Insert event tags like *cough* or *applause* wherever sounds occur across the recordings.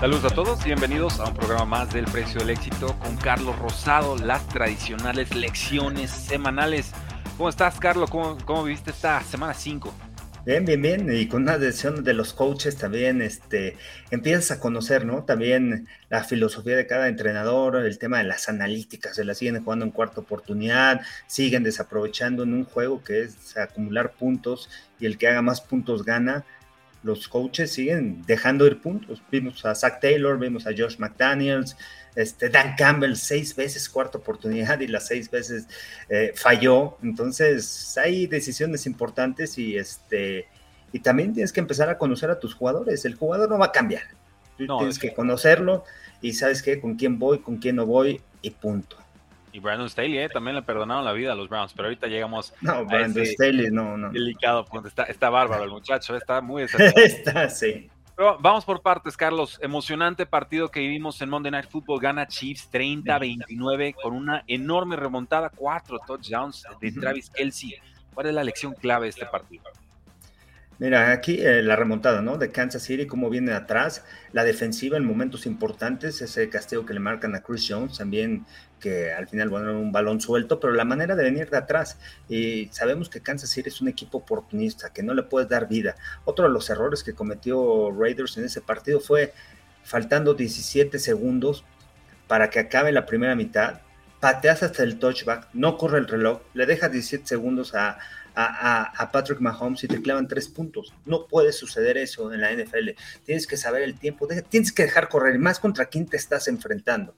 Saludos a todos y bienvenidos a un programa más del Precio del Éxito con Carlos Rosado, las tradicionales lecciones semanales. ¿Cómo estás, Carlos? ¿Cómo, cómo viviste esta semana 5? Bien, bien, bien. Y con una decisión de los coaches también, este, empiezas a conocer, ¿no? También la filosofía de cada entrenador, el tema de las analíticas, se la siguen jugando en cuarta oportunidad, siguen desaprovechando en un juego que es acumular puntos y el que haga más puntos gana los coaches siguen dejando ir puntos. Vimos a Zach Taylor, vimos a Josh McDaniels, este, Dan Campbell seis veces cuarta oportunidad y las seis veces eh, falló. Entonces hay decisiones importantes y este y también tienes que empezar a conocer a tus jugadores. El jugador no va a cambiar. tienes que conocerlo y sabes qué, con quién voy, con quién no voy y punto. Y Brandon Staley eh, también le perdonaron la vida a los Browns, pero ahorita llegamos. No, Brandon Staley, no, no. Delicado Está, está bárbaro el muchacho, está muy *laughs* Está, sí. Pero vamos por partes, Carlos. Emocionante partido que vivimos en Monday Night Football. Gana Chiefs 30-29 con una enorme remontada, cuatro touchdowns de Travis Kelsey. ¿Cuál es la lección clave de este partido? Mira, aquí eh, la remontada, ¿no? De Kansas City, cómo viene atrás, la defensiva en momentos importantes, ese castigo que le marcan a Chris Jones, también que al final bueno, un balón suelto, pero la manera de venir de atrás. Y sabemos que Kansas City es un equipo oportunista, que no le puedes dar vida. Otro de los errores que cometió Raiders en ese partido fue faltando 17 segundos para que acabe la primera mitad, pateas hasta el touchback, no corre el reloj, le dejas 17 segundos a, a, Patrick Mahomes y te clavan tres puntos. No puede suceder eso en la NFL. Tienes que saber el tiempo, tienes que dejar correr, más contra quién te estás enfrentando.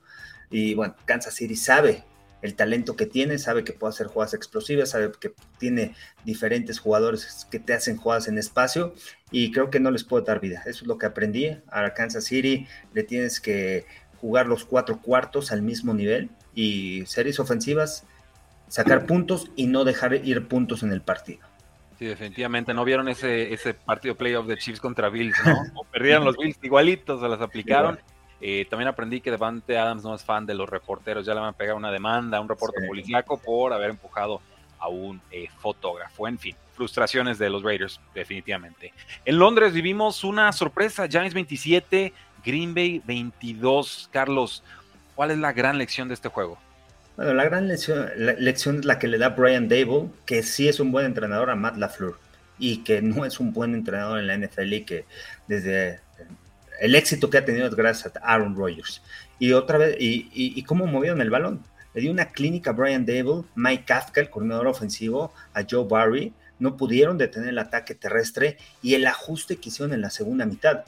Y bueno, Kansas City sabe el talento que tiene, sabe que puede hacer jugadas explosivas, sabe que tiene diferentes jugadores que te hacen jugadas en espacio y creo que no les puedo dar vida. Eso es lo que aprendí. A Kansas City le tienes que jugar los cuatro cuartos al mismo nivel y series ofensivas sacar puntos y no dejar ir puntos en el partido. Sí, definitivamente. ¿No vieron ese, ese partido playoff de Chiefs contra Bills? ¿no? Perdieron los Bills igualitos, se las aplicaron. Eh, también aprendí que Devante Adams no es fan de los reporteros. Ya le van a pegar una demanda un reporte policíaco por haber empujado a un eh, fotógrafo. En fin, frustraciones de los Raiders, definitivamente. En Londres vivimos una sorpresa. Giants 27, Green Bay 22. Carlos, ¿cuál es la gran lección de este juego? Bueno, la gran lección, es la que le da Brian Dable, que sí es un buen entrenador a Matt LaFleur y que no es un buen entrenador en la NFL y que desde el éxito que ha tenido es gracias a Aaron Rodgers. Y otra vez, y, y, cómo movieron el balón. Le dio una clínica a Brian Dable, Mike Kafka, el coordinador ofensivo, a Joe Barry. No pudieron detener el ataque terrestre y el ajuste que hicieron en la segunda mitad.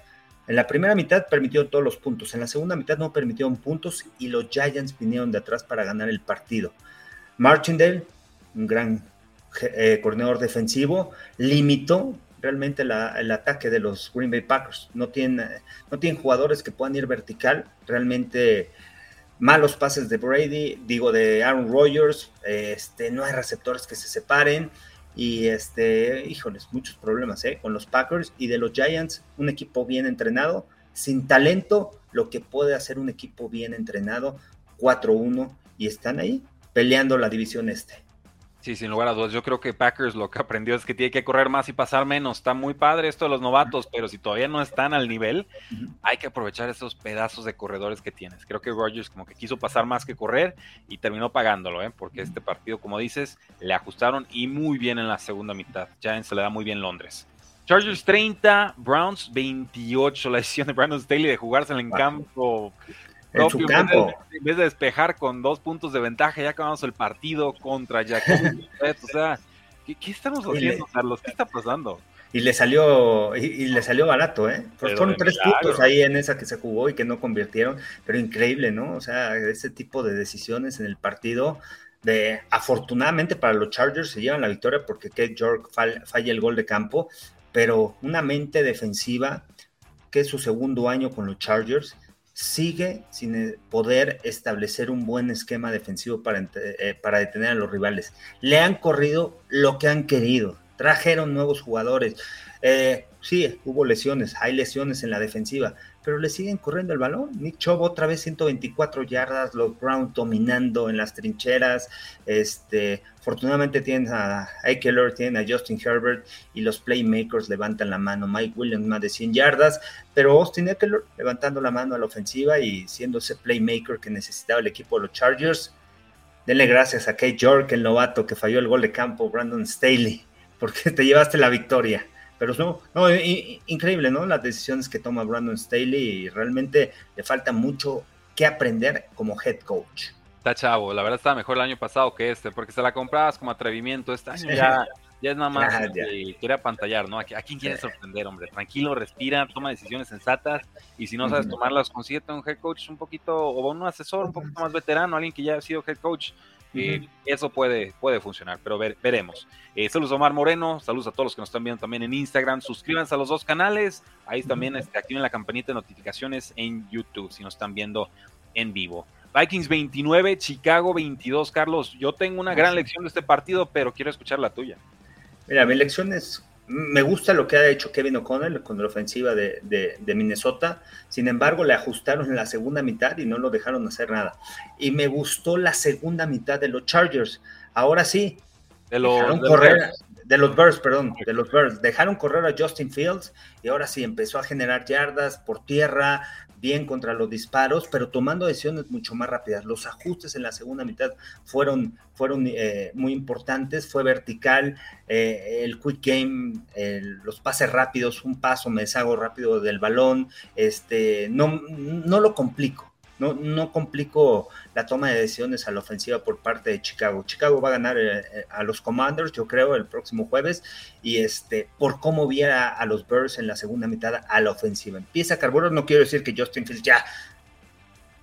En la primera mitad permitió todos los puntos, en la segunda mitad no permitieron puntos y los Giants vinieron de atrás para ganar el partido. Martindale, un gran eh, coordinador defensivo, limitó realmente el ataque de los Green Bay Packers. No tienen, no tienen jugadores que puedan ir vertical, realmente malos pases de Brady, digo de Aaron Rodgers, este, no hay receptores que se separen. Y este, híjoles, muchos problemas ¿eh? con los Packers y de los Giants, un equipo bien entrenado, sin talento, lo que puede hacer un equipo bien entrenado, 4-1, y están ahí peleando la división este. Sí, sin lugar a dudas. Yo creo que Packers lo que *laughs* aprendió es que tiene que correr más y pasar menos. Está muy padre esto de los novatos, pero si todavía no están al nivel, hay que aprovechar esos pedazos de corredores que tienes. Creo que Rogers como que quiso pasar más que correr y terminó pagándolo, ¿eh? porque este partido, como dices, le ajustaron y muy bien en la segunda mitad. Giants se le da muy bien Londres. Chargers 30, Browns 28. *laughs* La decisión de Brandon Staley de jugársela en campo en su campo. En vez, de, despejar con dos puntos de ventaja, ya acabamos el partido contra Jacob. *laughs* o sea, ¿qué, estamos haciendo, Carlos? ¿Qué está pasando? y le salió y, le salió barato, ¿eh? fueron tres puntos ahí en esa que se jugó y que no convirtieron, pero increíble, ¿no? O sea, ese tipo de decisiones en el partido de afortunadamente para los Chargers se llevan la victoria porque Kate York falla el gol de campo, pero una mente defensiva que es su segundo año con los Chargers sigue sin eh, poder establecer un buen esquema defensivo para, eh, para detener a los rivales. Le han corrido lo que han querido, trajeron nuevos jugadores. Eh, sí, hubo lesiones, hay lesiones en la defensiva, pero le siguen corriendo el balón. Nick Chubb otra vez 124 yardas, los Brown dominando en las trincheras. Este, afortunadamente tienen a Eckler, tienen a Justin Herbert y los playmakers levantan la mano. Mike Williams más de 100 yardas, pero Austin Eckler levantando la mano a la ofensiva y siendo ese playmaker que necesitaba el equipo de los Chargers. Denle gracias a Kate York, el novato que falló el gol de campo, Brandon Staley, porque te llevaste la victoria. Pero no, no increíble, ¿no? Las decisiones que toma Brandon Staley y realmente le falta mucho que aprender como head coach. Está chavo, la verdad estaba mejor el año pasado que este, porque se la comprabas como atrevimiento. Este año ya, *laughs* ya es nada más que quiere apantallar, ¿no? ¿A, quién quiere sorprender, hombre? Tranquilo, respira, toma decisiones sensatas y si no sabes tomarlas, consíguete un head coach un poquito o un asesor un poquito más veterano, alguien que ya ha sido head coach eh, eso puede, puede funcionar, pero veremos. Eh, saludos a Omar Moreno, saludos a todos los que nos están viendo también en Instagram. Suscríbanse a los dos canales. Ahí también este, activen la campanita de notificaciones en YouTube si nos están viendo en vivo. Vikings 29, Chicago 22. Carlos, yo tengo una gran lección de este partido, pero quiero escuchar la tuya. Mira, mi lección es me gusta lo que ha hecho Kevin O'Connell con la ofensiva de, Minnesota. Sin embargo, le ajustaron en la segunda mitad y no lo dejaron hacer nada. Y me gustó la segunda mitad de los Chargers. Ahora sí, de los, correr, de los Bears, perdón, de los Bears. Dejaron correr a Justin Fields y ahora sí empezó a generar yardas por tierra, bien contra los disparos, pero tomando decisiones mucho más rápidas. Los ajustes en la segunda mitad fueron, fueron eh, muy importantes, fue vertical, eh, el quick game, los pases rápidos, un paso, me deshago rápido del balón, este, no, no lo complico no, no complico la toma de decisiones a la ofensiva por parte de Chicago. Chicago va a ganar eh, eh, a los Commanders, yo creo, el próximo jueves. Y este, por cómo viera a los Bears en la segunda mitad a la ofensiva. Empieza Carburos, no quiero decir que Justin Fields ya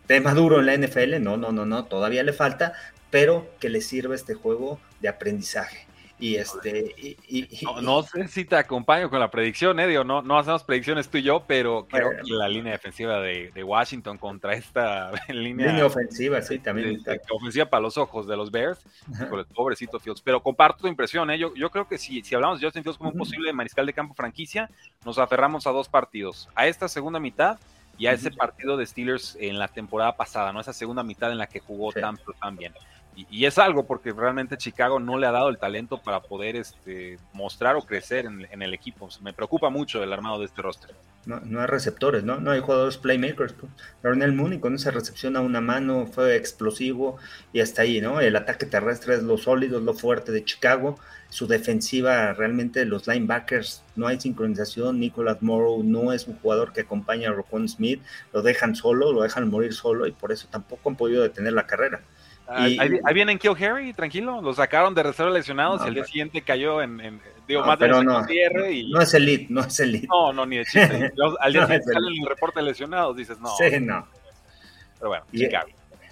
de maduro en la NFL, no, no, no, no, todavía le falta, pero que le sirva este juego de aprendizaje. Y este. Y, no, sé si te acompaño con la predicción, eh, no, no hacemos predicciones tú y yo, pero creo que la línea defensiva de, Washington contra esta *laughs* línea. ofensiva, sí, también. ofensiva para los ojos de los Bears, por el pobrecito Fields. Pero comparto tu impresión, ¿eh? yo, yo creo que si, si hablamos de Justin Fields como un posible mariscal de campo franquicia, nos aferramos a dos partidos. A esta segunda mitad y a ese partido de Steelers en la temporada pasada, ¿no? Esa segunda mitad en la que jugó tan, tan bien y, es algo porque realmente Chicago no le ha dado el talento para poder este, mostrar o crecer en, el equipo. Me preocupa mucho el armado de este roster. No, no hay receptores, ¿no? No hay jugadores playmakers. Darnell Mooney con esa recepción a una mano fue explosivo y hasta ahí, ¿no? El ataque terrestre es lo sólido, es lo fuerte de Chicago. Su defensiva, realmente los linebackers, no hay sincronización. Nicholas Morrow no es un jugador que acompaña a Rocon Smith. Lo dejan solo, lo dejan morir solo y por eso tampoco han podido detener la carrera. Ahí, vienen Kill Harry, tranquilo. Lo sacaron de reserva lesionados y el día siguiente cayó en. digo, más de no, cierre. Y... No es elite, no es elite. No, no, ni de chiste. *laughs* al día siguiente sale el reporte de lesionados, dices, no. Sí, no. Pero bueno, Chicago.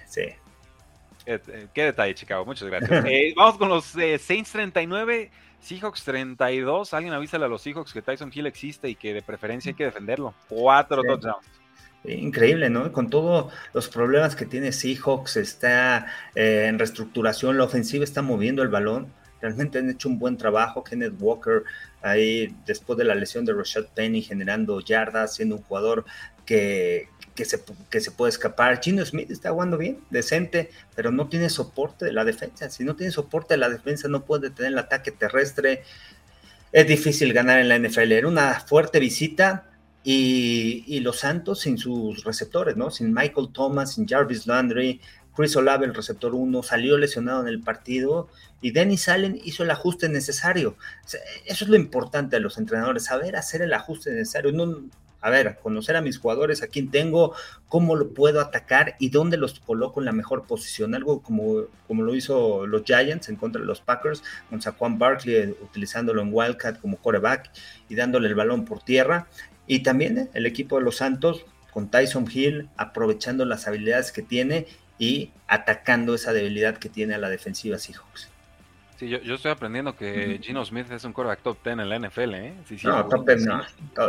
Sí. Eh, eh, qué, detalle, Chicago. Muchas gracias. *laughs* Eh, vamos con los Saints 39. Seahawks 32. Alguien avísale a los Seahawks que Tyson Hill existe y que de preferencia hay que defenderlo. Cuatro touchdowns. Increíble, ¿no? Con todos los problemas que tiene Seahawks, está eh, en reestructuración, la ofensiva está moviendo el balón. Realmente han hecho un buen trabajo. Kenneth Walker, ahí después de la lesión de Rashad Penny, generando yardas, siendo un jugador que, que, se, que se puede escapar. Gino Smith está jugando bien, decente, pero no tiene soporte de la defensa. Si no tiene soporte de la defensa, no puede tener el ataque terrestre. Es difícil ganar en la NFL. Era una fuerte visita y, los Santos sin sus receptores, ¿no? Sin Michael Thomas, sin Jarvis Landry, Chris Olave, el receptor 1, salió lesionado en el partido y Dennis Allen hizo el ajuste necesario. eso es lo importante de los entrenadores, saber hacer el ajuste necesario. No, a ver, conocer a mis jugadores, a quién tengo, cómo lo puedo atacar y dónde los coloco en la mejor posición. Algo como, como lo hizo los Giants en contra de los Packers, con Saquon Barkley eh, utilizándolo en Wildcat como coreback y dándole el balón por tierra. Y también eh, el equipo de los Santos con Tyson Hill aprovechando las habilidades que tiene y atacando esa debilidad que tiene a la defensiva Seahawks. Sí, yo, yo estoy aprendiendo que Gino Smith es un quarterback top 10 en la NFL, ¿eh? Sí, sí, no, top 10 no.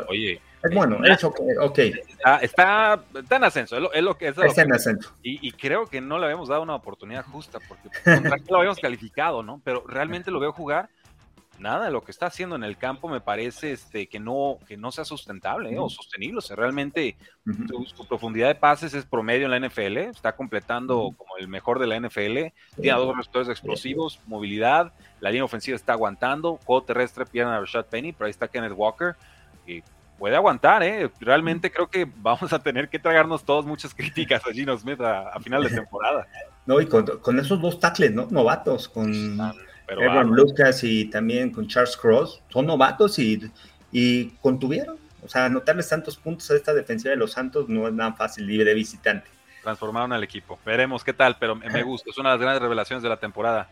Oye. Es bueno, es ok. okay. Está, está, está, en ascenso, es lo, es lo que es. Está lo en que, ascenso. Y, y, creo que no le habíamos dado una oportunidad justa, porque contra *laughs* lo habíamos calificado, ¿no? Pero realmente lo veo jugar nada, lo que está haciendo en el campo me parece este, que, no, que no sea sustentable ¿eh? o sostenible. O sea, realmente uh -huh. su, su, profundidad de pases es promedio en la NFL, está completando uh -huh. como el mejor de la NFL, tiene dos receptores explosivos, movilidad, la línea ofensiva está aguantando, juego terrestre pierden a Rashad Penny, pero ahí está Kenneth Walker. Y puede aguantar, ¿eh? Realmente creo que vamos a tener que tragarnos todos muchas críticas a Gino Smith a, a final de temporada. *laughs* No, y con, con esos dos tackles, ¿no? Novatos, con... Pero Aaron Lucas y también con Charles Cross, son novatos y, y contuvieron. O sea, anotarles tantos puntos a esta defensiva de los Santos no es nada fácil y de visitante. Transformaron al equipo. Veremos qué tal, pero me gusta. Es una de las grandes revelaciones de la temporada.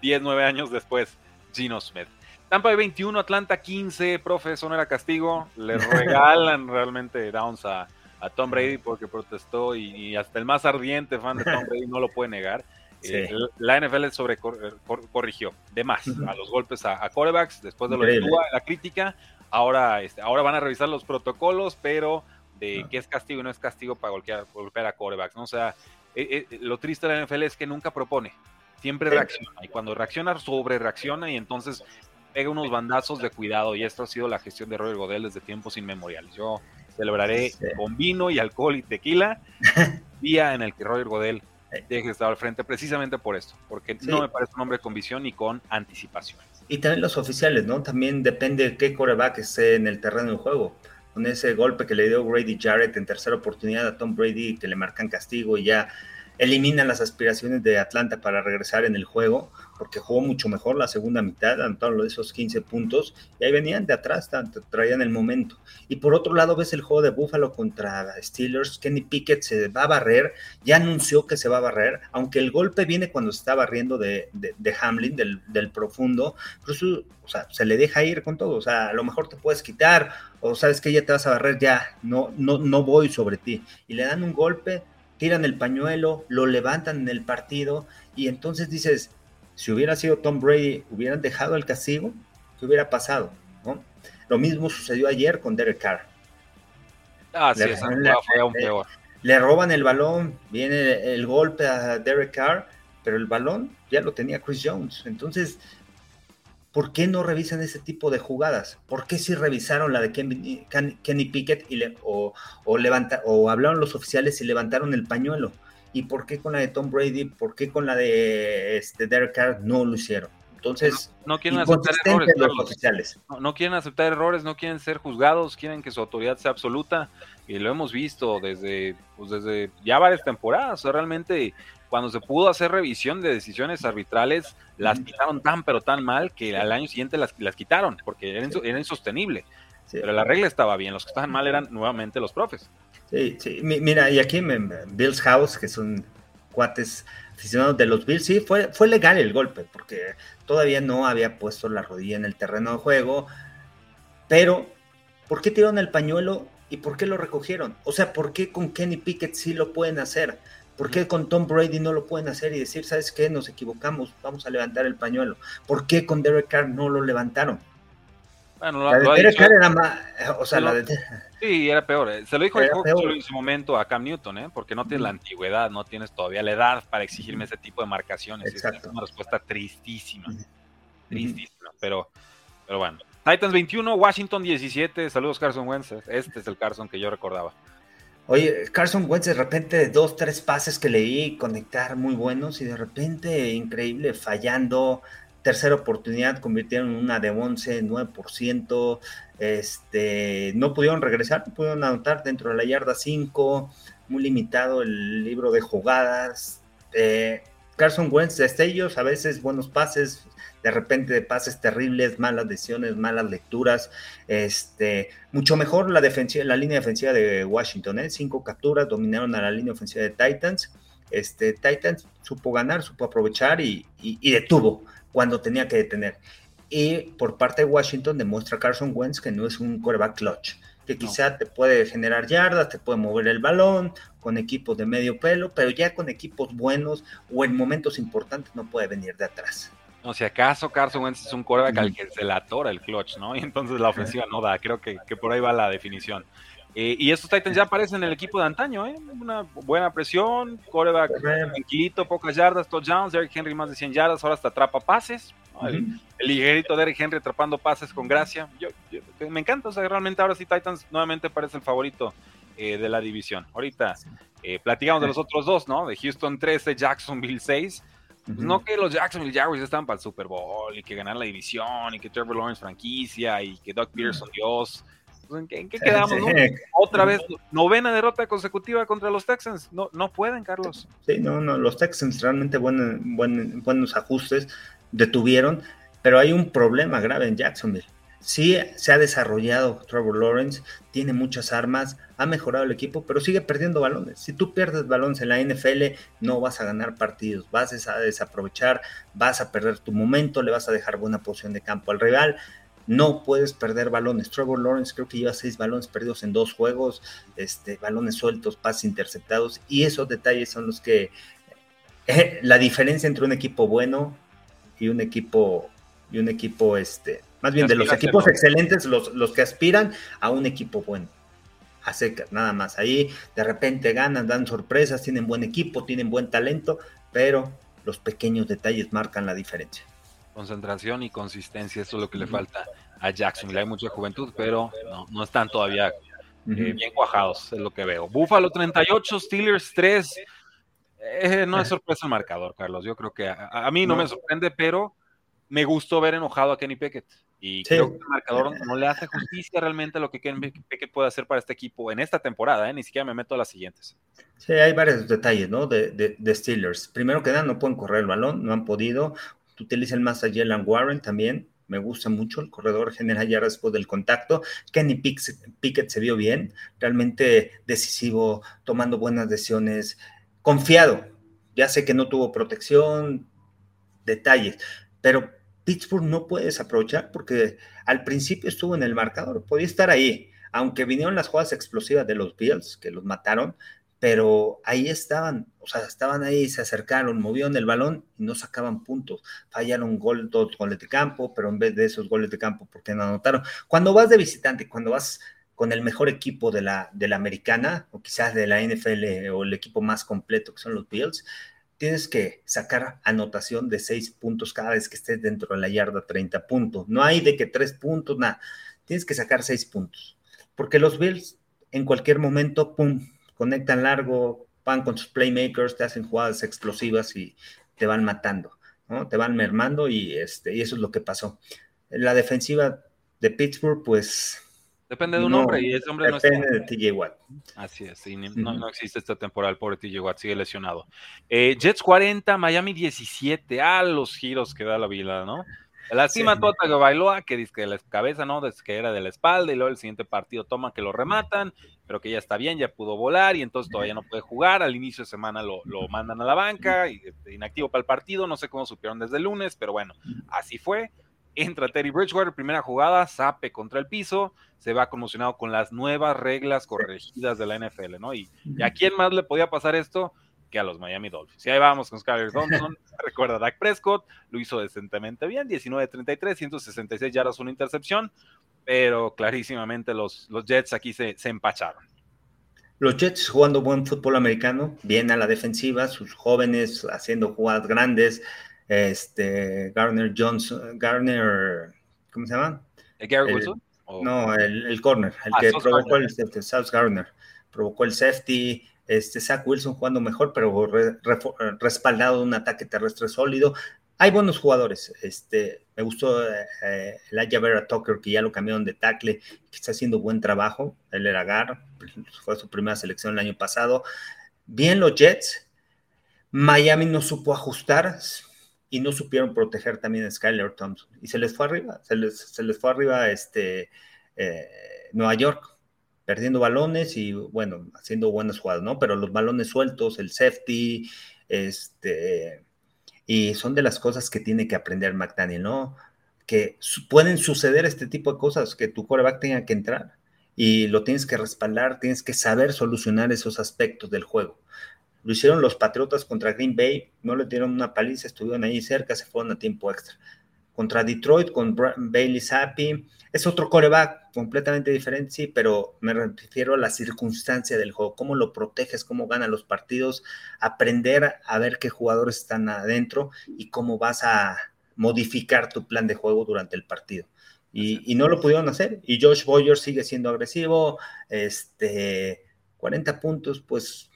10, 9 años después, Gino Smith. Tampa de 21, Atlanta 15, profe, eso no era castigo. Le *laughs* regalan realmente downs a, a Tom Brady porque protestó y, y, hasta el más ardiente fan de Tom Brady no lo puede negar. Sí. Eh, la NFL sobre cor, cor, corrigió de más a los golpes a, a corebacks después de lo de la crítica. Ahora, este, ahora van a revisar los protocolos, pero de qué es castigo y no es castigo para golpear, golpear a corebacks. ¿no? O sea, eh, eh, lo triste de la NFL es que nunca propone, siempre reacciona. Y cuando reacciona, sobre reacciona y entonces pega unos bandazos de cuidado. Y esto ha sido la gestión de Roger Godel desde tiempos inmemoriales. Yo celebraré sí. con vino y alcohol y tequila, *laughs* día en el que Roger Godel deje de estar al frente precisamente por esto, porque sí. no me parece un hombre con visión ni con anticipación. Y también los oficiales, ¿no? También depende de qué coreback esté en el terreno del juego. Con ese golpe que le dio Brady Jarrett en tercera oportunidad a Tom Brady, que le marcan castigo y ya eliminan las aspiraciones de Atlanta para regresar en el juego, porque jugó mucho mejor la segunda mitad, anotaron esos 15 puntos, y ahí venían de atrás, traían el momento. Y por otro lado, ves el juego de Buffalo contra Steelers, Kenny Pickett se va a barrer, ya anunció que se va a barrer, aunque el golpe viene cuando se está barriendo de, de, Hamlin, del, del, profundo, pero o sea, se le deja ir con todo, o sea, a lo mejor te puedes quitar, o sabes que ya te vas a barrer, ya, no, no, no voy sobre ti, y le dan un golpe, tiran el pañuelo, lo levantan en el partido y entonces dices, si hubiera sido Tom Brady, hubieran dejado el castigo, ¿qué hubiera pasado? ¿no? Lo mismo sucedió ayer con Derek Carr. Ah, sí, le, esa le, fue aún peor. Le roban el balón, viene el golpe a Derek Carr, pero el balón ya lo tenía Chris Jones. Entonces, ¿por qué no revisan ese tipo de jugadas? ¿Por qué si revisaron la de Kenny, Kenny Pickett y le, o, o, levanta, o hablaron los oficiales y levantaron el pañuelo? ¿Y por qué con la de Tom Brady? ¿Por qué con la de este, Derek Carr no lo hicieron? Entonces, no, no quieren aceptar errores. Los oficiales. No, no, quieren aceptar errores, no quieren ser juzgados, quieren que su autoridad sea absoluta. Y lo hemos visto desde, pues desde ya varias temporadas. O sea, realmente, cuando se pudo hacer revisión de decisiones arbitrales, las quitaron tan, pero tan mal que al año siguiente las, las quitaron, porque era, era insostenible. Sí. Pero la regla estaba bien, los que estaban mal eran nuevamente los profes. Sí, sí, mira, y aquí me, Bills House, que son cuates aficionados de los Bills, sí, fue, fue legal el golpe, porque todavía no había puesto la rodilla en el terreno de juego, pero ¿por qué tiraron el pañuelo y por qué lo recogieron? O sea, ¿por qué con Kenny Pickett sí lo pueden hacer? ¿Por qué con Tom Brady no lo pueden hacer y decir, sabes qué, nos equivocamos, vamos a levantar el pañuelo? ¿Por qué con Derek Carr no lo levantaron? Bueno, la de Derek Carr era más, o sea, la de... Sí, era peor. eh. Se lo dijo el en su momento a Cam Newton, ¿eh? porque no tienes la antigüedad, no tienes todavía la edad para exigirme ese tipo de marcaciones. Exacto. Es una respuesta tristísima. Tristísima, pero, pero bueno. Titans 21, Washington 17. Saludos, Carson Wentz. Este es el Carson que yo recordaba. Oye, Carson Wentz de repente dos, tres pases que leí conectar muy buenos y de repente increíble fallando. Tercera oportunidad convirtieron una de 11, 9%. Este, no pudieron regresar, no pudieron anotar dentro de la yarda 5. Muy limitado el libro de jugadas. Eh, Carson Wentz, destellos, a veces buenos pases, de repente pases terribles, malas decisiones, malas lecturas. Este, mucho mejor la, defensiva, la línea defensiva de Washington, ¿eh? cinco capturas, dominaron a la línea ofensiva de Titans. Este, Titans supo ganar, supo aprovechar y, detuvo cuando tenía que detener. Y por parte de Washington demuestra Carson Wentz que no es un quarterback clutch, que quizá te puede generar yardas, te puede mover el balón con equipos de medio pelo, pero ya con equipos buenos o en momentos importantes no puede venir de atrás. No, si acaso Carson Wentz es un quarterback al que se le atora el clutch, ¿no? *laughs* Y entonces la ofensiva no da. Creo que, por ahí va la definición. Eh, y estos Titans ya aparecen en el equipo de antaño, ¿eh? Una buena presión, quarterback tranquilito, pocas yardas, touchdowns, Derrick Henry más de 100 yardas, ahora hasta atrapa pases. el, ligerito Derrick Henry atrapando pases con gracia. Yo, me encanta, o sea, realmente ahora sí Titans nuevamente parece el favorito eh, de la división. Ahorita eh, platicamos de los otros dos, ¿no? De Houston 13, Jacksonville 6 no que los Jacksonville Jaguars estaban para el Super Bowl y que ganar la división y que Trevor Lawrence franquicia y que Doug Pearson Dios. Pues, ¿En qué, quedamos? Otra vez, novena derrota consecutiva contra los Texans. No, no pueden, Carlos. Sí, no, no, los Texans realmente buen, buenos ajustes detuvieron, pero hay un problema grave en Jacksonville. Sí se ha desarrollado Trevor Lawrence, tiene muchas armas, ha mejorado el equipo, pero sigue perdiendo balones. Si tú pierdes balones en la NFL, no vas a ganar partidos, vas a desaprovechar, vas a perder tu momento, le vas a dejar buena posición de campo al rival. No puedes perder balones. Trevor Lawrence creo que lleva seis balones perdidos en dos juegos, este, balones sueltos, pases interceptados, y esos detalles son los que eh, la diferencia entre un equipo bueno y un equipo y un equipo este más bien de los equipos excelentes, los, los que aspiran a un equipo bueno. A secas, nada más. Ahí de repente ganan, dan sorpresas, tienen buen equipo, tienen buen talento, pero los pequeños detalles marcan la diferencia. Concentración y consistencia, eso es lo que le falta a Jackson. Hay mucha juventud, pero no, están todavía eh, bien cuajados, es lo que veo. Buffalo 38, Steelers 3. Eh, no es sorpresa el marcador, Carlos. Yo creo que a, mí no, me sorprende, pero me gustó ver enojado a Kenny Pickett. Y creo que el marcador no le hace justicia realmente a lo que Ken Pickett puede hacer para este equipo en esta temporada, ¿eh? ni siquiera me meto a las siguientes. Sí, hay varios detalles, ¿no? De, de, Steelers. Primero que nada, no pueden correr el balón, no han podido. Utilizan más a Jalen Warren también. Me gusta mucho el corredor general ya después del contacto. Kenny Pickett se vio bien, realmente decisivo, tomando buenas decisiones, confiado. Ya sé que no tuvo protección, detalles, pero Pittsburgh no puedes aprovechar porque al principio estuvo en el marcador, podía estar ahí, aunque vinieron las jugadas explosivas de los Bills, que los mataron, pero ahí estaban, o sea, estaban ahí, se acercaron, movieron el balón y no sacaban puntos. Fallaron gol, dos goles de campo, pero en vez de esos goles de campo, ¿por qué no anotaron? Cuando vas de visitante, cuando vas con el mejor equipo de la, de la americana, o quizás de la NFL, o el equipo más completo que son los Bills, tienes que sacar anotación de seis puntos cada vez que estés dentro de la yarda 30 puntos. No hay de que tres puntos, nada. Tienes que sacar seis puntos. Porque los Bills en cualquier momento, pum, conectan largo, van con sus playmakers, te hacen jugadas explosivas y te van matando, ¿no? Te van mermando y, este, y eso es lo que pasó. La defensiva de Pittsburgh, pues Depende de un hombre y ese hombre no está. Depende de TJ Watt. Así es, no, existe esta temporada, el pobre TJ Watt, sigue lesionado. Eh, Jets 40, Miami 17, ah, los giros que da la vida, ¿no? La cima sí. Tota que Bailoa, que dice que de la cabeza, ¿no? Desde que era de la espalda, y luego el siguiente partido toma que lo rematan, pero que ya está bien, ya pudo volar, y entonces todavía no puede jugar. Al inicio de semana lo, lo mandan a la banca, y, este, inactivo para el partido, no sé cómo supieron desde el lunes, pero bueno, así fue entra Terry Bridgewater, primera jugada, zape contra el piso, se va conmocionado con las nuevas reglas corregidas de la NFL, ¿no? Y, a quién más le podía pasar esto que a los Miami Dolphins. Y ahí vamos con Skyler Thompson, *laughs* recuerda Dak Prescott, lo hizo decentemente bien, 19-33, 166 yardas, una intercepción, pero clarísimamente los, los Jets aquí se, se empacharon. Los Jets jugando buen fútbol americano, bien a la defensiva, sus jóvenes haciendo jugadas grandes, este, Garner Johnson, Garner, ¿cómo se llama? ¿Gary Wilson? No, el, el, corner, el ah, que provocó el safety, South Garner, provocó el safety, este, Zach Wilson jugando mejor, pero respaldado de un ataque terrestre sólido. Hay buenos jugadores. Este, me gustó eh, el Vera Tucker, que ya lo cambiaron de tackle, que está haciendo buen trabajo. Él era Gar, fue su primera selección el año pasado. Bien los Jets, Miami no supo ajustar y no supieron proteger también a Skyler Thompson. Y se les fue arriba, se les, se les fue arriba este, eh, Nueva York, perdiendo balones y bueno, haciendo buenas jugadas, ¿no? Pero los balones sueltos, el safety, este, y son de las cosas que tiene que aprender McDaniel, ¿no? Que pueden suceder este tipo de cosas, que tu coreback tenga que entrar y lo tienes que respaldar, tienes que saber solucionar esos aspectos del juego. Lo hicieron los Patriotas contra Green Bay, no le dieron una paliza, estuvieron ahí cerca, se fueron a tiempo extra. Contra Detroit, con Bailey Zappi, es otro coreback completamente diferente, sí, pero me refiero a la circunstancia del juego, cómo lo proteges, cómo ganan los partidos, aprender a ver qué jugadores están adentro y cómo vas a modificar tu plan de juego durante el partido. Y, no lo pudieron hacer. Y Josh Boyer sigue siendo agresivo, este, 40 puntos, pues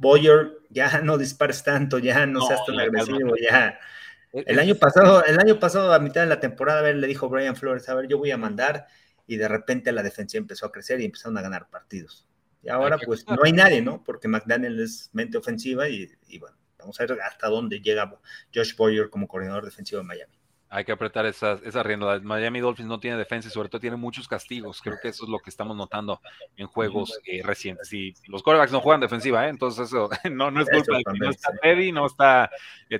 Boyer, ya no dispares tanto, ya no, seas tan agresivo, ya. El año pasado, el año pasado, a mitad de la temporada, a ver, le dijo Brian Flores, a ver, yo voy a mandar, y de repente la defensa empezó a crecer y empezaron a ganar partidos. Y ahora, pues, no hay nadie, ¿no? Porque McDaniel es mente ofensiva y, y bueno, vamos a ver hasta dónde llega Josh Boyer como coordinador defensivo de Miami. Hay que apretar esas, esa rienda. Miami Dolphins no tiene defensa y sobre todo tiene muchos castigos. Creo que eso es lo que estamos notando en juegos eh, recientes. Y los quarterbacks no juegan defensiva, ¿eh? entonces eso *laughs* no, no es culpa de No está Teddy, no está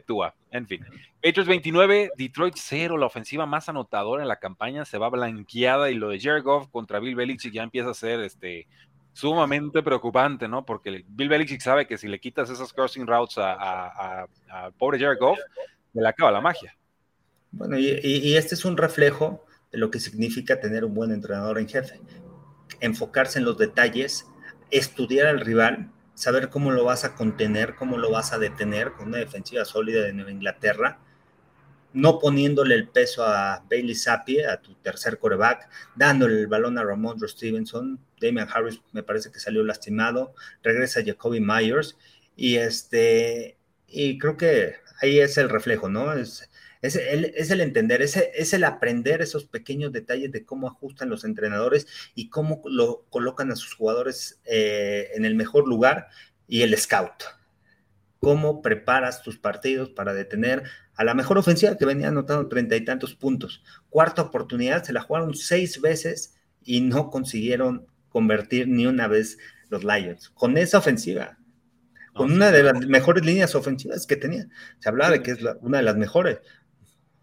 Tua. En fin. Patriots 29, Detroit 0, la ofensiva más anotadora en la campaña se va blanqueada y lo de Jared Goff contra Bill Belichick ya empieza a ser este, sumamente preocupante, ¿no? Porque Bill Belichick sabe que si le quitas esas crossing routes a, a pobre Jared Goff, le acaba la magia. Bueno, y, este es un reflejo de lo que significa tener un buen entrenador en jefe. Enfocarse en los detalles, estudiar al rival, saber cómo lo vas a contener, cómo lo vas a detener con una defensiva sólida de Nueva Inglaterra, no poniéndole el peso a Bailey Zappi, a tu tercer coreback, dándole el balón a Ramondre Stevenson, Damian Harris me parece que salió lastimado, regresa Jacoby Myers, y este, y creo que ahí es el reflejo, ¿no? Es es el, entender, es, es el aprender esos pequeños detalles de cómo ajustan los entrenadores y cómo lo colocan a sus jugadores eh, en el mejor lugar y el scout. Cómo preparas tus partidos para detener a la mejor ofensiva que venía anotando treinta y tantos puntos. Cuarta oportunidad, se la jugaron seis veces y no consiguieron convertir ni una vez los Lions. Con esa ofensiva, con una de las mejores líneas ofensivas que tenía. Se hablaba de que es una de las mejores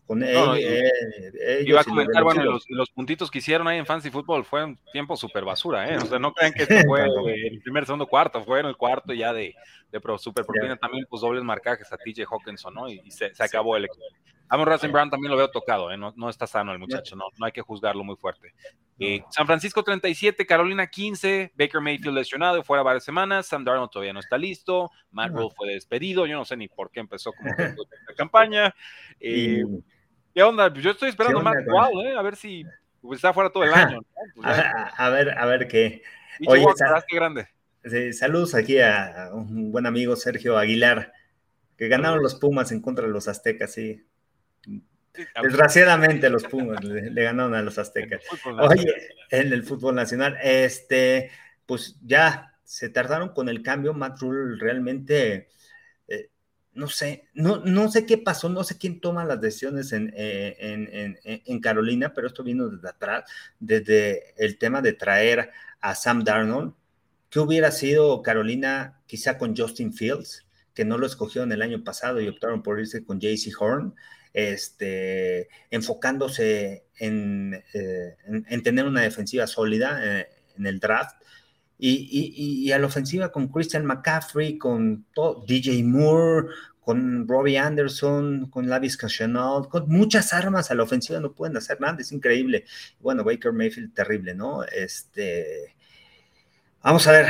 con iba a comentar, bueno, los, puntitos que hicieron ahí en Fancy Football fue un tiempo súper basura, ¿eh? O sea, no crean que *laughs* esto fue el primer, segundo, cuarto, fue en el cuarto ya de, de Pro Super Propina también, pues dobles marcajes a TJ Hawkinson, ¿no? Y, se, acabó el equipo. Amon Racing Brown también lo veo tocado, ¿eh? No, no está sano el muchacho, no, no hay que juzgarlo muy fuerte. Eh, San Francisco 37, Carolina 15, Baker Mayfield lesionado, fuera varias semanas, Sam Darnold todavía no está listo, Matt Rule fue despedido, yo no sé ni por qué empezó como la campaña. *laughs* Eh, ¿Qué onda? Yo estoy esperando más wow, ¿eh? A ver si pues, está fuera todo el año. Pues, a, ver, a ver qué. Oye, grande. saludos aquí a un buen amigo Sergio Aguilar, que ganaron los Pumas en contra de los Aztecas, sí. Desgraciadamente los Pumas le, ganaron a los Aztecas. Oye, en el fútbol nacional, este, pues ya se tardaron con el cambio. Matt Rule realmente no sé, no, no sé qué pasó, no sé quién toma las decisiones en, eh, en, Carolina, pero esto vino desde atrás, desde el tema de traer a Sam Darnold. ¿Qué hubiera sido Carolina quizá con Justin Fields, que no lo escogieron el año pasado y optaron por irse con JC Horn, este, enfocándose en, eh, tener una defensiva sólida eh, en el draft? Y, a la ofensiva con Christian McCaffrey, con DJ Moore, con Robbie Anderson, con Lavis Cassional, con muchas armas a la ofensiva no pueden hacer nada, es increíble. Bueno, Baker Mayfield terrible, ¿no? Este, vamos a ver,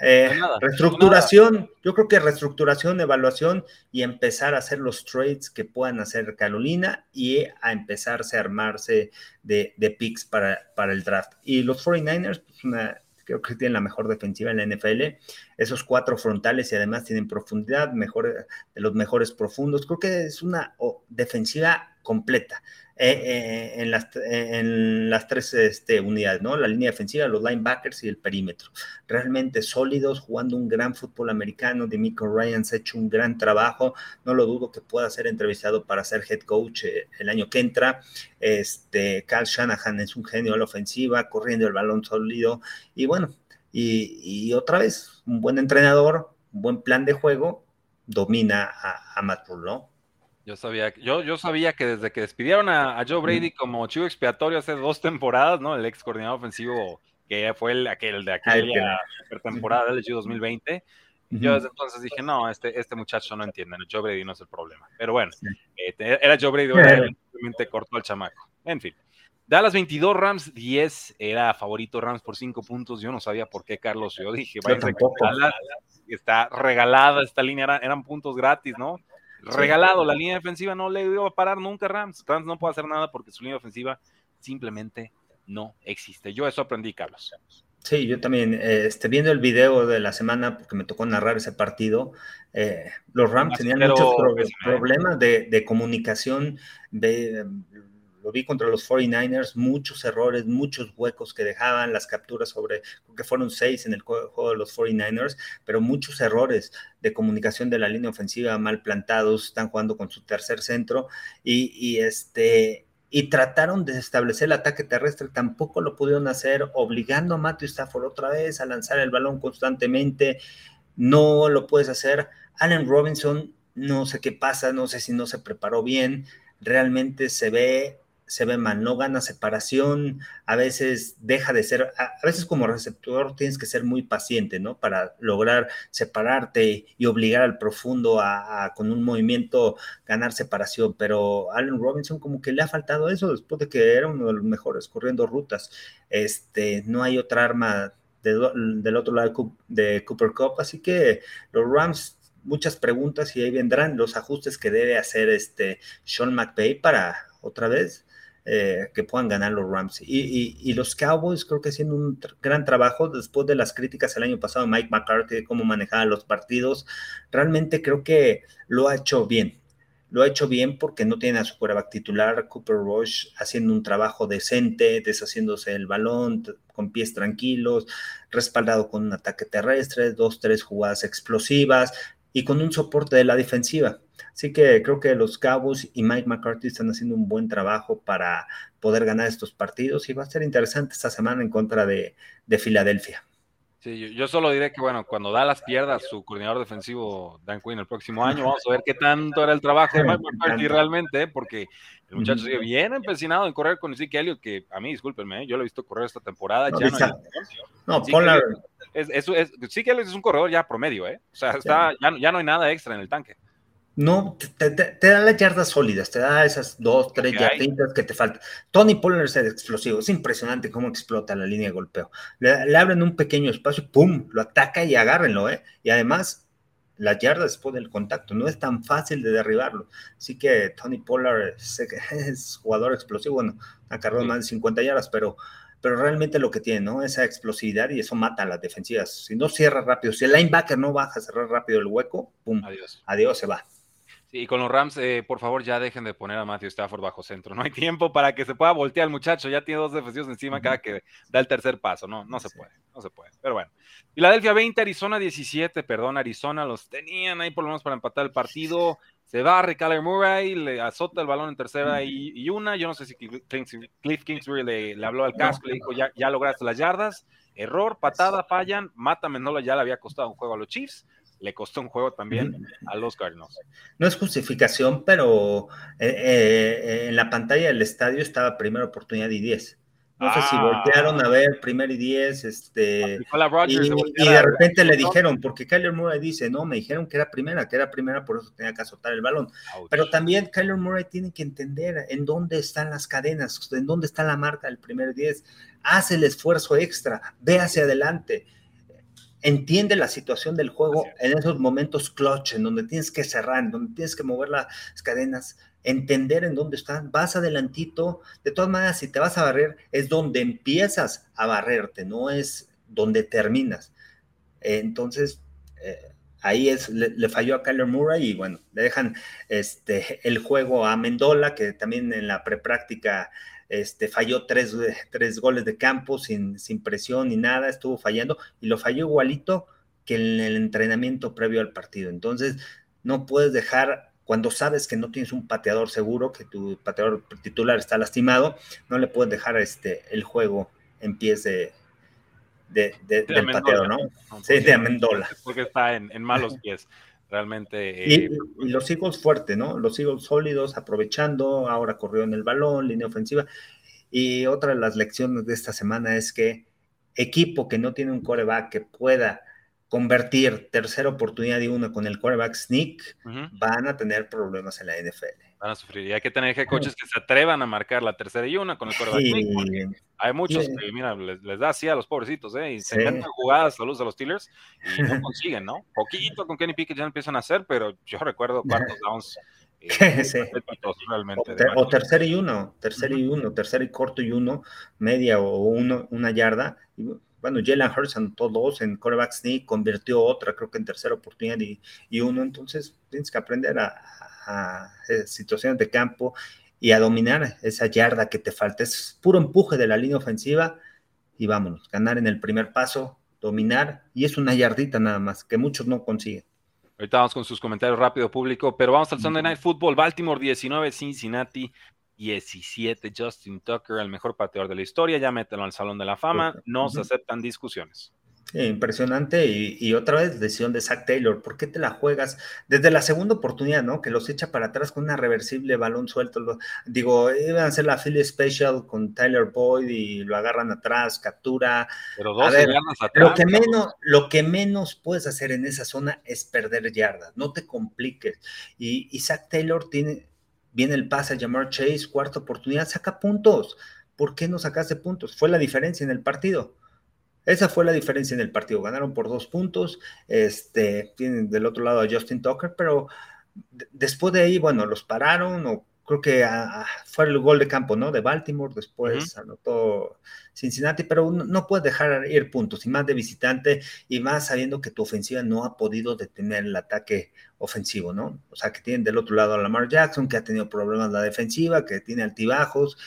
eh, reestructuración, yo creo que reestructuración, evaluación y empezar a hacer los trades que puedan hacer Carolina y a empezarse a armarse de, de picks para, para el draft. Y los 49ers, pues una creo que tienen la mejor defensiva en la NFL. Esos cuatro frontales y además tienen profundidad, mejor, de los mejores profundos. Creo que es una defensiva completa. Eh, en, las, en las tres este, unidades, ¿no? La línea defensiva, los linebackers y el perímetro. Realmente sólidos, jugando un gran fútbol americano. Demico Ryan ha hecho un gran trabajo. No lo dudo que pueda ser entrevistado para ser head coach el año que entra. Este, Carl Shanahan es un genio de la ofensiva, corriendo el balón sólido. Y bueno, y, otra vez, un buen entrenador, un buen plan de juego, domina a, a Matt Rule, ¿no? Yo sabía, yo, yo sabía que desde que despidieron a, Joe Brady como chivo expiatorio hace dos temporadas, ¿no? El ex coordinador ofensivo que fue el, aquel de aquella temporada del 2020. Yo desde entonces dije, no, este, este muchacho no entiende, Joe Brady no es el problema. Pero bueno, eh, era Joe Brady, simplemente cortó al chamaco. En fin. Dallas 22, Rams 10, era favorito Rams por 5 puntos. Yo no sabía por qué, Carlos. Yo dije, vaya, está regalada esta línea, eran puntos gratis, ¿no? Regalado. La línea defensiva no le iba a parar nunca Rams. Rams no puede hacer nada porque su línea ofensiva simplemente no existe. Yo eso aprendí, Carlos. Sí, yo también, eh, este, viendo el video de la semana, porque me tocó narrar ese partido, eh, los Rams tenían muchos problemas de, de comunicación, de, lo vi contra los 49ers, muchos errores, muchos huecos que dejaban, las capturas sobre, que fueron seis en el juego de los 49ers, pero muchos errores de comunicación de la línea ofensiva mal plantados, están jugando con su tercer centro y, este... Y trataron de establecer el ataque terrestre, tampoco lo pudieron hacer, obligando a Matthew Stafford otra vez a lanzar el balón constantemente. No lo puedes hacer. Allen Robinson, no sé qué pasa, no sé si no se preparó bien. Realmente se ve se ve mal, no gana separación, a veces deja de ser, a, veces como receptor tienes que ser muy paciente, ¿no? Para lograr separarte y obligar al profundo a, con un movimiento ganar separación, pero Allen Robinson como que le ha faltado eso después de que era uno de los mejores corriendo rutas, este, no hay otra arma del otro lado de Cooper Cup, así que los Rams muchas preguntas y ahí vendrán los ajustes que debe hacer este Sean McVay para otra vez eh, que puedan ganar los Rams. Y, los Cowboys creo que haciendo un gran trabajo después de las críticas el año pasado Mike McCarthy de cómo manejaba los partidos. Realmente creo que lo ha hecho bien. Lo ha hecho bien porque no tiene a su quarterback titular, Cooper Rush, haciendo un trabajo decente, deshaciéndose el balón, con pies tranquilos, respaldado con un ataque terrestre, dos, tres jugadas explosivas y con un soporte de la defensiva. Así que creo que los Cowboys y Mike McCarthy están haciendo un buen trabajo para poder ganar estos partidos y va a ser interesante esta semana en contra de, Filadelfia. Sí, yo, solo diré que, bueno, cuando Dallas pierda su coordinador defensivo, Dan Quinn, el próximo año, vamos a ver qué tanto era el trabajo de *laughs* Mike McCarthy realmente, porque el muchacho sigue bien empecinado en correr con Zeke Elliott, que a mí, discúlpenme, ¿eh? yo lo he visto correr esta temporada. No, ya no, no es, es, es, Elliott es un corredor ya promedio, ¿eh? O sea, está, ya, ya no hay nada extra en el tanque. No, te, da las yardas sólidas, te da esas dos, tres yarditas que te faltan. Tony Pollard es explosivo, es impresionante cómo explota la línea de golpeo. Le, abren un pequeño espacio, ¡pum! Lo ataca y agárrenlo, ¿eh? Y además, las yardas después del contacto, no es tan fácil de derribarlo. Así que Tony Pollard es, jugador explosivo, bueno, ha cargado más de 50 yardas, pero, pero realmente lo que tiene, ¿no? Esa explosividad y eso mata a las defensivas. Si no cierra rápido, si el linebacker no baja a cerrar rápido el hueco, ¡pum! Adiós, adiós se va. Sí, y con los Rams, eh, por favor, ya dejen de poner a Matthew Stafford bajo centro. *laughs* No hay tiempo para que se pueda voltear el muchacho. Ya tiene dos defensivos encima cada que da el tercer paso. No, no se puede, no se puede. Pero bueno. Filadelfia 20, Arizona 17, perdón, Arizona los tenían ahí por lo menos para empatar el partido. Se va a Kyler Murray, le azota el balón en tercera y, una. Yo no sé si Cliff Kingsbury le, habló al casco, le dijo, ya, ya lograste las yardas. Error, patada, fallan. Mata Mendola ya le había costado un juego a los Chiefs le costó un juego también a los Cardinals. No es justificación, pero eh, eh, en la pantalla del estadio estaba primera oportunidad y 10. No sé si ah. voltearon a ver primer y 10, este, y, de repente le dijeron, porque Kyler Murray dice, no, me dijeron que era primera, que era primera, por eso tenía que azotar el balón. Pero también Kyler Murray tiene que entender en dónde están las cadenas, en dónde está la marca del primer 10, hace el esfuerzo extra, ve hacia adelante entiende la situación del juego en esos momentos clutch, en donde tienes que cerrar, en donde tienes que mover las cadenas, entender en dónde están, vas adelantito, de todas maneras, si te vas a barrer, es donde empiezas a barrerte, no es donde terminas. entonces, eh, ahí es, le, falló a Kyler Murray y bueno, le dejan este, el juego a Mendola, que también en la prepráctica este, falló tres, tres goles de campo sin, sin presión ni nada, estuvo fallando y lo falló igualito que en el entrenamiento previo al partido. Entonces, no puedes dejar, cuando sabes que no tienes un pateador seguro, que tu pateador titular está lastimado, no le puedes dejar este, el juego en pies de, de, del pateador, ¿no? sí, de Amendola. Porque está en, malos *laughs* pies. Realmente. Y, eh, y, los Eagles fuerte, ¿no? Los Eagles sólidos, aprovechando, ahora corrió en el balón, línea ofensiva. Y otra de las lecciones de esta semana es que equipo que no tiene un coreback que pueda convertir tercera oportunidad de uno con el quarterback sneak, van a tener problemas en la NFL. Van a sufrir. Y hay que tener coaches que se atrevan a marcar la tercera y una con el quarterback sneak. Hay muchos que, mira, les, da así a los pobrecitos, ¿eh? Y se inventan jugadas a luz de los Steelers y no consiguen, ¿no? Poquito con Kenny Pickett ya empiezan a hacer, pero yo recuerdo *laughs* cuartos downs. Eh, sí. realmente, o, tercera y uno, tercera y uno, tercera y corto y uno, media o uno, una yarda. Y, bueno, Jalen Hurts anotó dos en quarterback sneak, convirtió otra, creo que en tercera oportunidad y, uno, entonces tienes que aprender a, eh, situaciones de campo y a dominar esa yarda que te falta. Es puro empuje de la línea ofensiva y vámonos, ganar en el primer paso, dominar, y es una yardita nada más, que muchos no consiguen. Ahorita vamos con sus comentarios rápido público, pero vamos al Sunday Night Football, Baltimore 19, Cincinnati 17. Justin Tucker, el mejor pateador de la historia, ya mételo al Salón de la Fama, no se aceptan discusiones. impresionante y, otra vez decisión de Zach Taylor, ¿por qué te la juegas desde la segunda oportunidad, no? Que los echa para atrás con una reversible balón suelto, digo, iban a hacer la Philly Special con Tyler Boyd y lo agarran atrás, captura. Pero dos atrás, lo que menos, lo que menos puedes hacer en esa zona es perder yardas, no te compliques. Y, y Zach Taylor tiene, Viene el pase a llamar Chase, cuarta oportunidad, saca puntos. ¿Por qué no sacaste puntos? Fue la diferencia en el partido. Esa fue la diferencia en el partido. Ganaron por dos puntos. Este, tienen del otro lado a Justin Tucker, pero después de ahí, bueno, los pararon o creo que fue el gol de campo, ¿no? De Baltimore, después anotó Cincinnati, pero no, puedes dejar ir puntos, y más de visitante, y más sabiendo que tu ofensiva no ha podido detener el ataque ofensivo, ¿no? O sea, que tienen del otro lado a Lamar Jackson, que ha tenido problemas la defensiva, que tiene altibajos,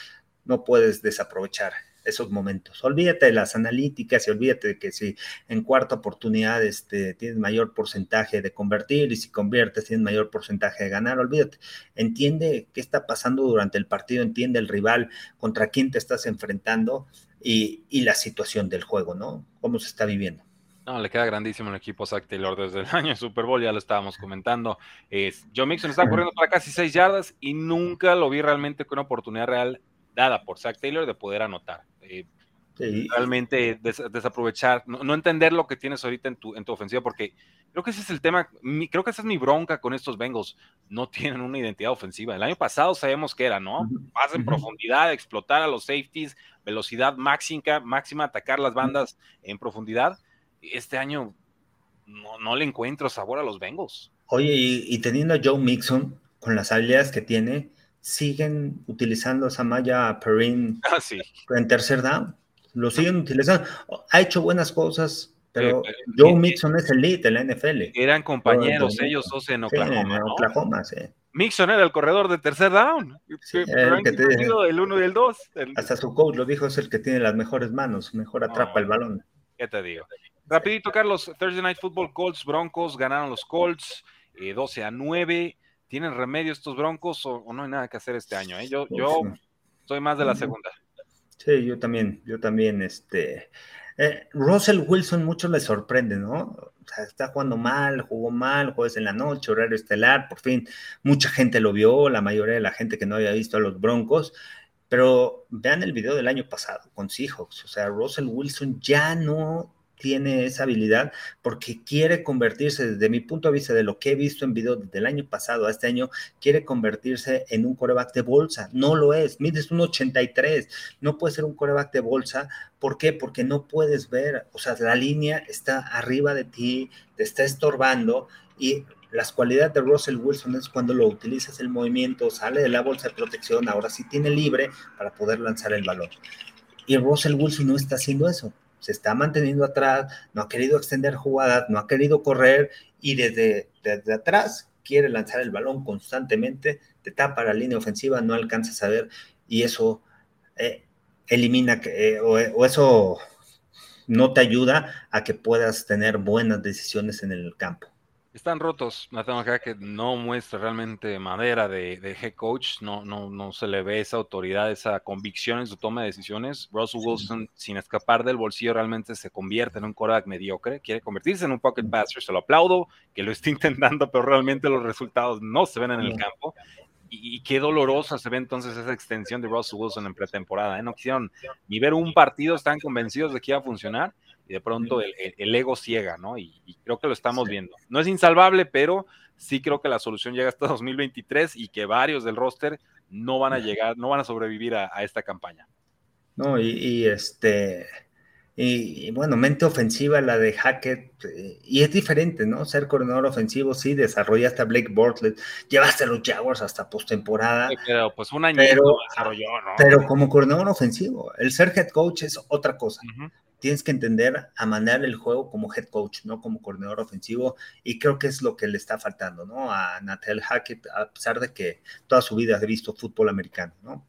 no puedes desaprovechar esos momentos. Olvídate de las analíticas y olvídate de que si en cuarta oportunidad este, tienes mayor porcentaje de convertir y si conviertes tienes mayor porcentaje de ganar, olvídate. Entiende qué está pasando durante el partido, entiende el rival contra quién te estás enfrentando y, la situación del juego, ¿no? Cómo se está viviendo. No, le queda grandísimo el equipo Zach desde el *laughs* año Super Bowl, ya lo estábamos comentando. Es, Joe Mixon está corriendo para casi seis yardas y nunca lo vi realmente con una oportunidad real dada por Zach Taylor de poder anotar. Eh, realmente desaprovechar, no, entender lo que tienes ahorita en tu, en tu ofensiva, porque creo que ese es el tema, creo que esa es mi bronca con estos Bengals, no *laughs* tienen una identidad ofensiva. El año pasado sabemos que era, ¿no? Más en profundidad, explotar a los safeties, velocidad máxima, máxima, atacar las bandas en profundidad. Este año no, le encuentro sabor a los Bengals. Oye, y, y teniendo a Joe Mixon, con las habilidades que tiene, siguen utilizando esa malla Perrin *laughs* ah, en tercer down. Lo siguen utilizando. Ha hecho buenas cosas, pero Joe Mixon es el lead de la NFL. Eran compañeros ellos dos en Oklahoma. en Oklahoma, sí. Mixon era el corredor de tercer down. el, que el uno y el dos. Hasta su coach lo dijo, es el que tiene las mejores manos, mejor atrapa el balón. ¿Qué te digo? Rapidito, Carlos, Thursday Night Football, Colts, Broncos, ganaron los Colts, 12 eh, a 9. ¿Tienen remedio estos Broncos o, no hay nada que hacer este año? Eh? Yo, yo soy más de la segunda. Sí, yo también, yo también, este... Eh, Russell Wilson mucho le sorprende, ¿no? O sea, está jugando mal, jugó mal, jueves en la noche, horario estelar, por fin, mucha gente lo vio, la mayoría de la gente que no había visto a los Broncos, pero vean el video del año pasado con Seahawks, o sea, Russell Wilson ya no tiene esa habilidad porque quiere convertirse, desde mi punto de vista, de lo que he visto en video desde el año pasado a este año, quiere convertirse en un coreback de bolsa. No lo es, mides un 83, no puede ser un coreback de bolsa. ¿Por qué? Porque no puedes ver, o sea, la línea está arriba de ti, te está estorbando y las cualidades de Russell Wilson es cuando lo utilizas el movimiento, sale de la bolsa de protección, ahora sí tiene libre para poder lanzar el balón. Y Russell Wilson no está haciendo eso. O se está manteniendo atrás, no ha querido extender jugadas, no ha querido correr y desde, desde atrás quiere lanzar el balón constantemente, te tapa la línea ofensiva, no alcanzas a ver y eso eh, elimina que, eh, o, eso no te ayuda a que puedas tener buenas decisiones en el campo. Están rotos. Nathan que no muestra realmente madera de, de, head coach. No, no, no se le ve esa autoridad, esa convicción en su toma de decisiones. Russell Wilson, sin escapar del bolsillo, realmente se convierte en un quarterback mediocre. Quiere convertirse en un pocket passer. Se lo aplaudo que lo esté *laughs* intentando, pero realmente los resultados no se ven en el campo. Y, qué dolorosa se ve entonces esa extensión de Russell Wilson en pretemporada. ¿eh? No quisieron ni ver un partido, están convencidos de que iba a funcionar y de pronto el, ego ciega, ¿no? Y, creo que lo estamos viendo. No es insalvable, pero sí creo que la solución llega hasta *laughs* 2023 y que varios del roster no van a llegar, no van a sobrevivir a, esta campaña. No, y, este, y, bueno, mente ofensiva la de Hackett, eh, y es diferente, ¿no? Ser coordinador ofensivo, sí, desarrollaste a Blake Bortles, llevaste a los Jaguars hasta postemporada. Pero pues un año pero, desarrolló, ¿no? Pero como coordinador ofensivo, el ser head coach es otra cosa tienes que entender a manejar el juego como head coach, no como coordinador ofensivo, y creo que es lo que le está faltando, ¿no? A Nathaniel Hackett, a pesar de que toda su vida ha visto fútbol americano, ¿no?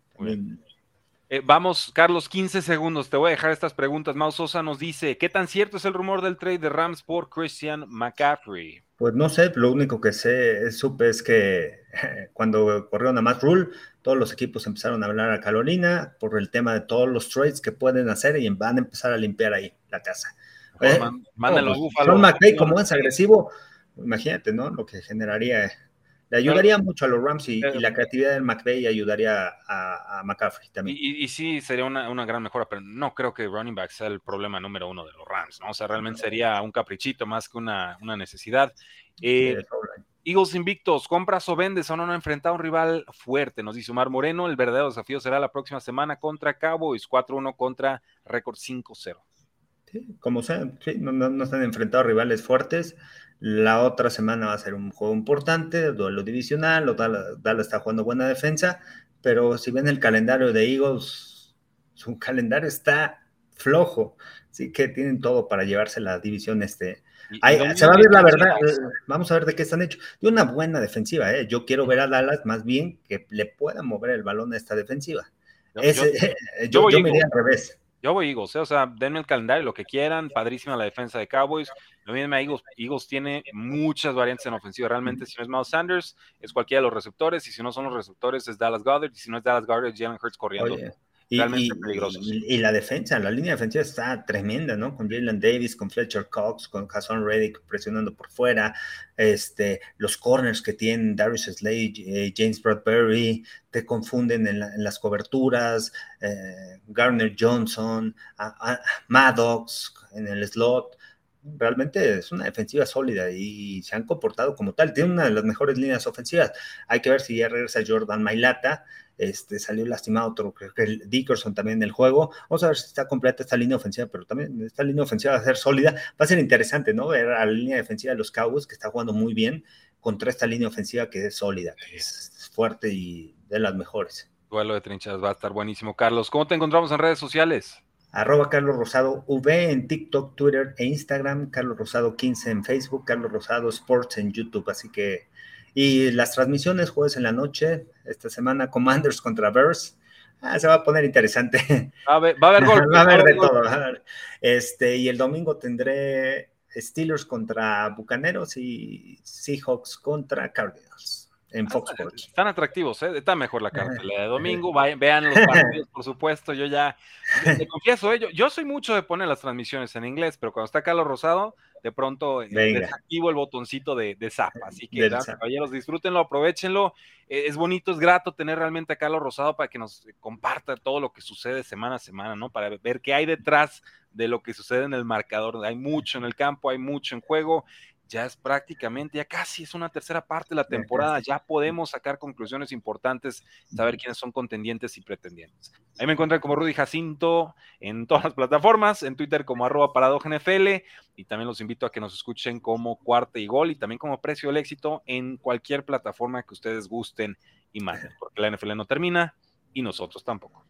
Eh, vamos, Carlos, 15 segundos. Te voy a dejar estas preguntas. Mau Sosa nos dice: ¿Qué tan cierto es el rumor del trade de Rams por Christian McCaffrey? Pues no sé, lo único que sé, supe es que *laughs* cuando corrieron a Matt Rule, todos los equipos empezaron a hablar a Carolina por el tema de todos los trades que pueden hacer y van a empezar a limpiar ahí la casa. Eh, los Sean McVay, como es agresivo, imagínate, ¿no? Lo que generaría. Le ayudaría mucho a los Rams y, la creatividad del McVay ayudaría a, McCaffrey también. Y, sí, sería una, gran mejora, pero no creo que running back sea el problema número uno de los Rams, ¿no? O sea, realmente sería un caprichito más que una, necesidad. Eh, Eagles invictos, compras o vendes o no han enfrentado a un rival fuerte, nos dice Omar Moreno. El verdadero desafío será la próxima semana contra Cowboys, 4-1 contra récord 5-0. Sí, como sea, sí, no, no, se han enfrentado a rivales fuertes. La otra semana va a ser un juego importante, duelo divisional, o Dallas, está jugando buena defensa, pero si ven el calendario de Eagles, su *laughs* calendario está flojo, sí que tienen todo para llevarse la división este, se va a ver la verdad. Eh, vamos a ver de qué están hechos. De una buena defensiva, ¿eh? Yo quiero ver a Dallas más bien que le pueda mover el balón a esta defensiva. Yo, yo, *laughs* me iría al revés. Yo voy Eagles, ¿eh? o sea, denme el calendario, lo que quieran, padrísima la defensa de Cowboys. Lo mismo Eagles, Eagles tiene muchas variantes en ofensiva. Realmente, si no es Miles Sanders, es cualquiera de los receptores, y si no son los receptores, es Dallas Goddard, y si no es Dallas Goddard, es Jalen Hurts corriendo. Y, y, la defensa, la línea defensiva está tremenda, ¿no? Con Jalen Davis, con Fletcher Cox, con Hassan Reddick presionando por fuera, este, los corners que tienen Darius Slade, eh, James Bradbury, te confunden en, las coberturas, eh, Garner Johnson, Maddox en el slot. Realmente es una defensiva sólida y se han comportado como tal. Tiene una de las mejores líneas ofensivas. Hay que ver si ya regresa Jordan Mailata este, salió lastimado otro, creo que el Dickerson también en el juego. Vamos a ver si está completa esta línea ofensiva, pero también esta línea ofensiva va a ser sólida. Va a ser interesante, ¿no? Ver a la línea defensiva de los Cowboys, que está jugando muy bien, contra esta línea ofensiva que es sólida, que es fuerte y de las mejores. Duelo de trinchadas va a estar buenísimo. Carlos, ¿cómo te encontramos en redes sociales? Arroba Carlos Rosado V en TikTok, Twitter e Instagram, Carlos Rosado 15 en Facebook, Carlos Rosado Sports en YouTube. Así que y las transmisiones jueves en la noche, esta semana Commanders contra Bears. Ah, se va a poner interesante. Va a haber, va a haber *laughs* gol. va a haber de todo. Este, y el domingo tendré Steelers contra Bucaneros y Seahawks contra Cardinals en Fox Sports. Están atractivos, ¿eh? está mejor la cartelera de *laughs* domingo. vean los partidos, por supuesto. Yo ya te confieso, ¿eh? yo, yo, soy mucho de poner las transmisiones en inglés, pero cuando está Carlos Rosado, de pronto eh, desactivo el botoncito de, de zap. *laughs* Así que, caballeros, disfrútenlo, aprovechenlo. Eh, es bonito, es grato tener realmente a Carlos Rosado para que nos comparta todo lo que sucede semana a semana, ¿no? Para ver qué hay detrás de lo que sucede en el marcador. Hay mucho en el campo, hay mucho en juego ya es prácticamente, ya casi es una tercera parte de la temporada, ya podemos sacar conclusiones importantes, saber quiénes son contendientes y pretendientes. Ahí me encuentran como Rudy Jacinto en todas las plataformas, en Twitter como arroba y también los invito a que nos escuchen como Cuarta y Gol y también como Precio del Éxito en cualquier plataforma que ustedes gusten y manden, porque la NFL no termina y nosotros tampoco.